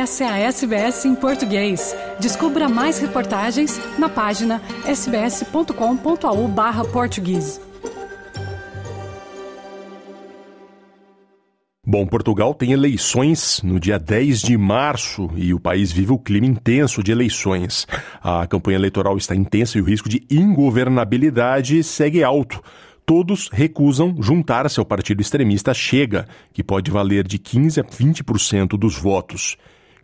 Essa é a SBS em português. Descubra mais reportagens na página sbs.com.au barra português. Bom, Portugal tem eleições no dia 10 de março e o país vive o clima intenso de eleições. A campanha eleitoral está intensa e o risco de ingovernabilidade segue alto todos recusam juntar-se ao partido extremista Chega, que pode valer de 15 a 20% dos votos.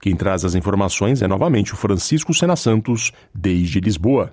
Quem traz as informações é novamente o Francisco Sena Santos, desde Lisboa.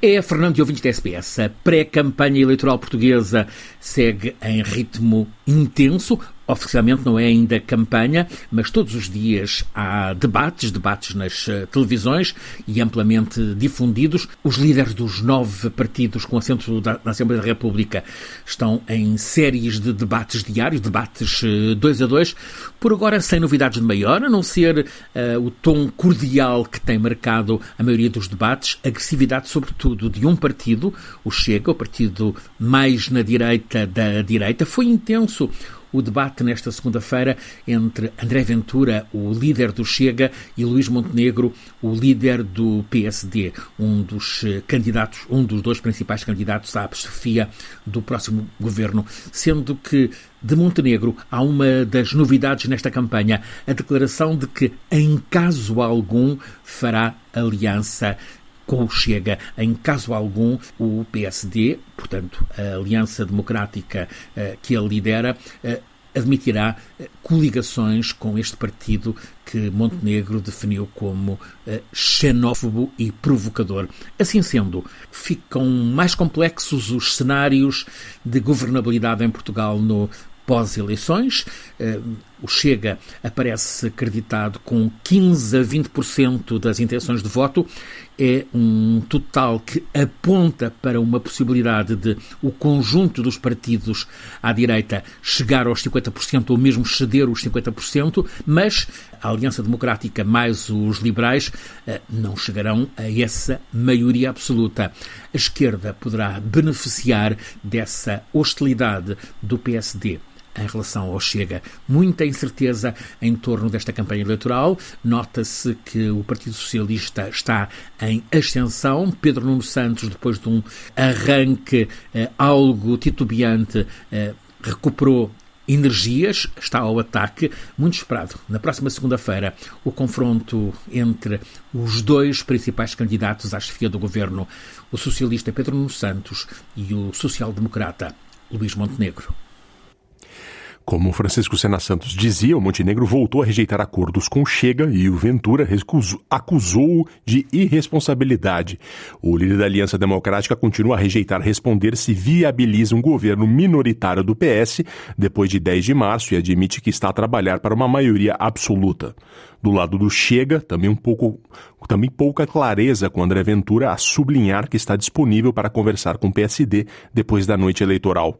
É Fernando e ouvintes da SPS. A pré-campanha eleitoral portuguesa segue em ritmo intenso. Oficialmente não é ainda campanha, mas todos os dias há debates, debates nas uh, televisões e amplamente difundidos. Os líderes dos nove partidos com assento na Assembleia da República estão em séries de debates diários, debates uh, dois a dois, por agora sem novidades de maior, a não ser uh, o tom cordial que tem marcado a maioria dos debates, agressividade sobretudo de um partido, o Chega, o partido mais na direita da direita. Foi intenso o debate nesta segunda-feira entre André Ventura, o líder do Chega, e Luís Montenegro, o líder do PSD, um dos eh, candidatos, um dos dois principais candidatos à chefia do próximo governo, sendo que de Montenegro há uma das novidades nesta campanha, a declaração de que, em caso algum, fará aliança com o Chega. Em caso algum, o PSD, portanto, a Aliança Democrática uh, que ele lidera, uh, admitirá uh, coligações com este partido que Montenegro definiu como xenófobo e provocador. Assim sendo, ficam mais complexos os cenários de governabilidade em Portugal no pós-eleições. O Chega aparece acreditado com 15 a 20% das intenções de voto é um total que aponta para uma possibilidade de o conjunto dos partidos à direita chegar aos 50% ou mesmo ceder os 50%, mas a Aliança Democrática mais os liberais eh, não chegarão a essa maioria absoluta. A esquerda poderá beneficiar dessa hostilidade do PSD em relação ao Chega. Muita incerteza em torno desta campanha eleitoral. Nota-se que o Partido Socialista está em ascensão. Pedro Nuno Santos, depois de um arranque eh, algo titubeante, eh, recuperou energias, está ao ataque, muito esperado. Na próxima segunda-feira, o confronto entre os dois principais candidatos à chefia do governo, o socialista Pedro Nuno Santos e o social-democrata Luís Montenegro. Como Francisco Sena Santos dizia, o Montenegro voltou a rejeitar acordos com Chega e o Ventura acusou-o de irresponsabilidade. O líder da Aliança Democrática continua a rejeitar responder se viabiliza um governo minoritário do PS depois de 10 de março e admite que está a trabalhar para uma maioria absoluta. Do lado do Chega, também um pouco, também pouca clareza com André Ventura a sublinhar que está disponível para conversar com o PSD depois da noite eleitoral.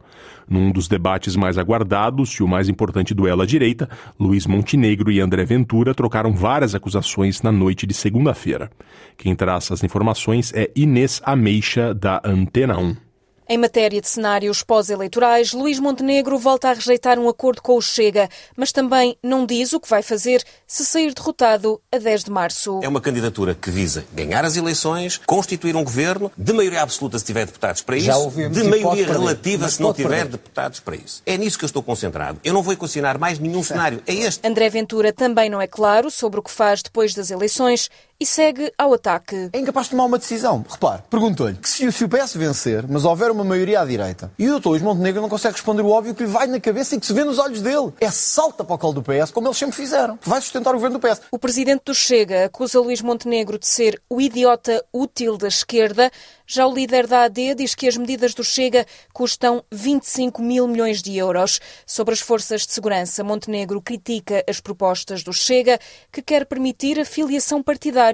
Num dos debates mais aguardados o mais importante duelo à direita, Luiz Montenegro e André Ventura trocaram várias acusações na noite de segunda-feira. Quem traz as informações é Inês Ameixa, da Antena 1. Em matéria de cenários pós-eleitorais, Luís Montenegro volta a rejeitar um acordo com o Chega, mas também não diz o que vai fazer se sair derrotado a 10 de março. É uma candidatura que visa ganhar as eleições, constituir um governo, de maioria absoluta se tiver deputados para isso, de maioria relativa se não tiver perder. deputados para isso. É nisso que eu estou concentrado. Eu não vou equacionar mais nenhum cenário. É este. André Ventura também não é claro sobre o que faz depois das eleições e segue ao ataque. É incapaz de tomar uma decisão. Repare, perguntou-lhe que se, se o PS vencer, mas houver uma maioria à direita, e o Dr. Luís Montenegro não consegue responder o óbvio que lhe vai na cabeça e que se vê nos olhos dele. É salta para o colo do PS, como eles sempre fizeram. Vai sustentar o governo do PS. O presidente do Chega acusa Luís Montenegro de ser o idiota útil da esquerda. Já o líder da AD diz que as medidas do Chega custam 25 mil milhões de euros. Sobre as forças de segurança, Montenegro critica as propostas do Chega, que quer permitir a filiação partidária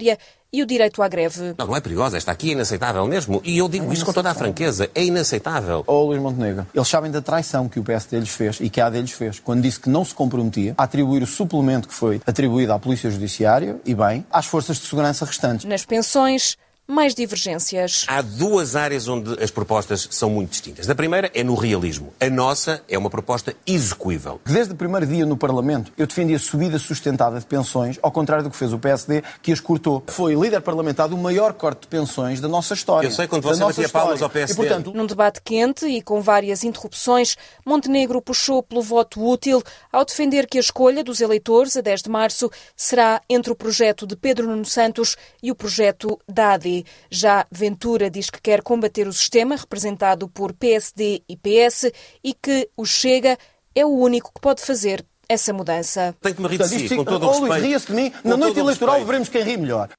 e o direito à greve. Não, não é perigosa, esta aqui é inaceitável mesmo. E eu digo é isto com toda a franqueza, é inaceitável. Ô oh, Luís Montenegro, eles sabem da traição que o PSD lhes fez e que a AD lhes fez, quando disse que não se comprometia a atribuir o suplemento que foi atribuído à Polícia Judiciária, e bem, às forças de segurança restantes. Nas pensões, mais divergências. Há duas áreas onde as propostas são muito distintas. A primeira é no realismo. A nossa é uma proposta execuível. Desde o primeiro dia no Parlamento, eu defendi a subida sustentada de pensões, ao contrário do que fez o PSD, que as cortou. Foi líder parlamentar do maior corte de pensões da nossa história. Eu sei quando você batia palmas ao PSD. E, portanto... Num debate quente e com várias interrupções, Montenegro puxou pelo voto útil ao defender que a escolha dos eleitores a 10 de março será entre o projeto de Pedro Nuno Santos e o projeto da AD. Já Ventura diz que quer combater o sistema, representado por PSD e PS, e que o Chega é o único que pode fazer essa mudança. Tem que me rir de si, com todo o respeito. Luís, ria-se de mim. Na noite eleitoral veremos quem ri melhor.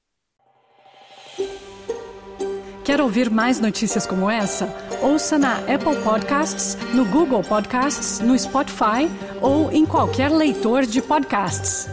Quer ouvir mais notícias como essa? Ouça na Apple Podcasts, no Google Podcasts, no Spotify ou em qualquer leitor de podcasts.